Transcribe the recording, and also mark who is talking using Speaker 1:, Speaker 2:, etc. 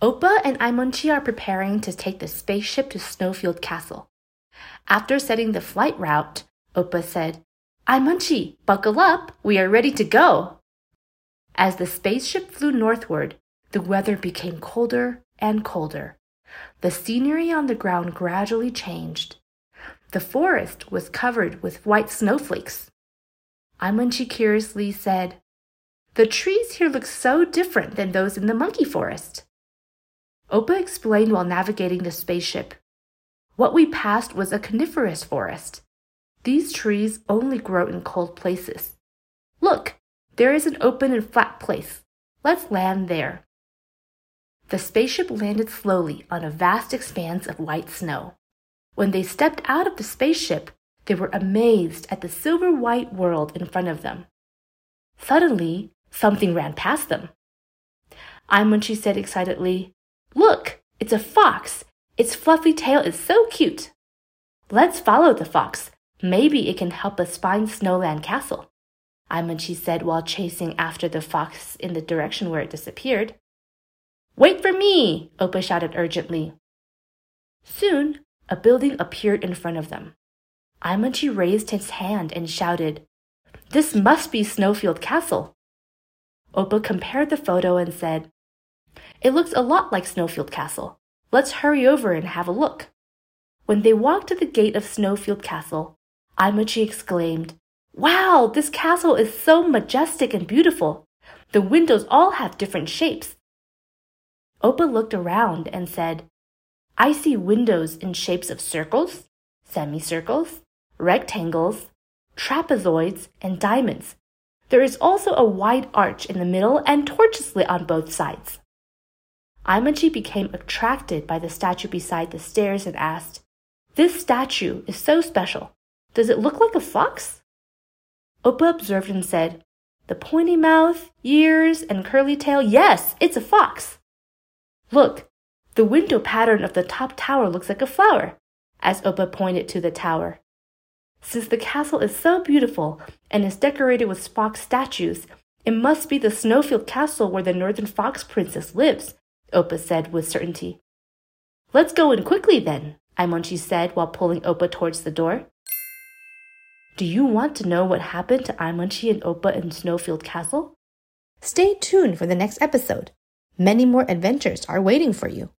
Speaker 1: Oppa and Aimonchi are preparing to take the spaceship to Snowfield Castle. After setting the flight route, Oppa said, Aimonchi, buckle up, we are ready to go. As the spaceship flew northward, the weather became colder and colder. The scenery on the ground gradually changed. The forest was covered with white snowflakes. Aimonchi curiously said, The trees here look so different than those in the monkey forest. Oppa explained while navigating the spaceship. What we passed was a coniferous forest. These trees only grow in cold places. Look, there is an open and flat place. Let's land there. The spaceship landed slowly on a vast expanse of white snow. When they stepped out of the spaceship, they were amazed at the silver white world in front of them. Suddenly, something ran past them. Aimonchi said excitedly, Look, it's a fox. Its fluffy tail is so cute. Let's follow the fox. Maybe it can help us find Snowland Castle. Aimonchi said while chasing after the fox in the direction where it disappeared. Wait for me! Opa shouted urgently. Soon, a building appeared in front of them. Aimonchi raised his hand and shouted, This must be Snowfield Castle. Opa compared the photo and said, It looks a lot like Snowfield Castle. Let's hurry over and have a look. When they walked to the gate of Snowfield Castle, Aimonchi exclaimed, Wow, this castle is so majestic and beautiful. The windows all have different shapes. Oppa looked around and said, I see windows in shapes of circles, semicircles, rectangles, trapezoids, and diamonds. There is also a wide arch in the middle and torches lit on both sides. Aimonchi became attracted by the statue beside the stairs and asked, This statue is so special. Does it look like a fox? Opa observed and said, The pointy mouth, ears, and curly tail, yes, it's a fox. Look, the window pattern of the top tower looks like a flower, as Opa pointed to the tower. Since the castle is so beautiful and is decorated with fox statues, it must be the Snowfield Castle where the Northern Fox Princess lives, Oppa said with certainty. Let's go in quickly then, Aimonchi said while pulling Opa towards the door. Do you want to know what happened to Aimonchi and Opa in Snowfield Castle? Stay tuned for the next episode. Many more adventures are waiting for you.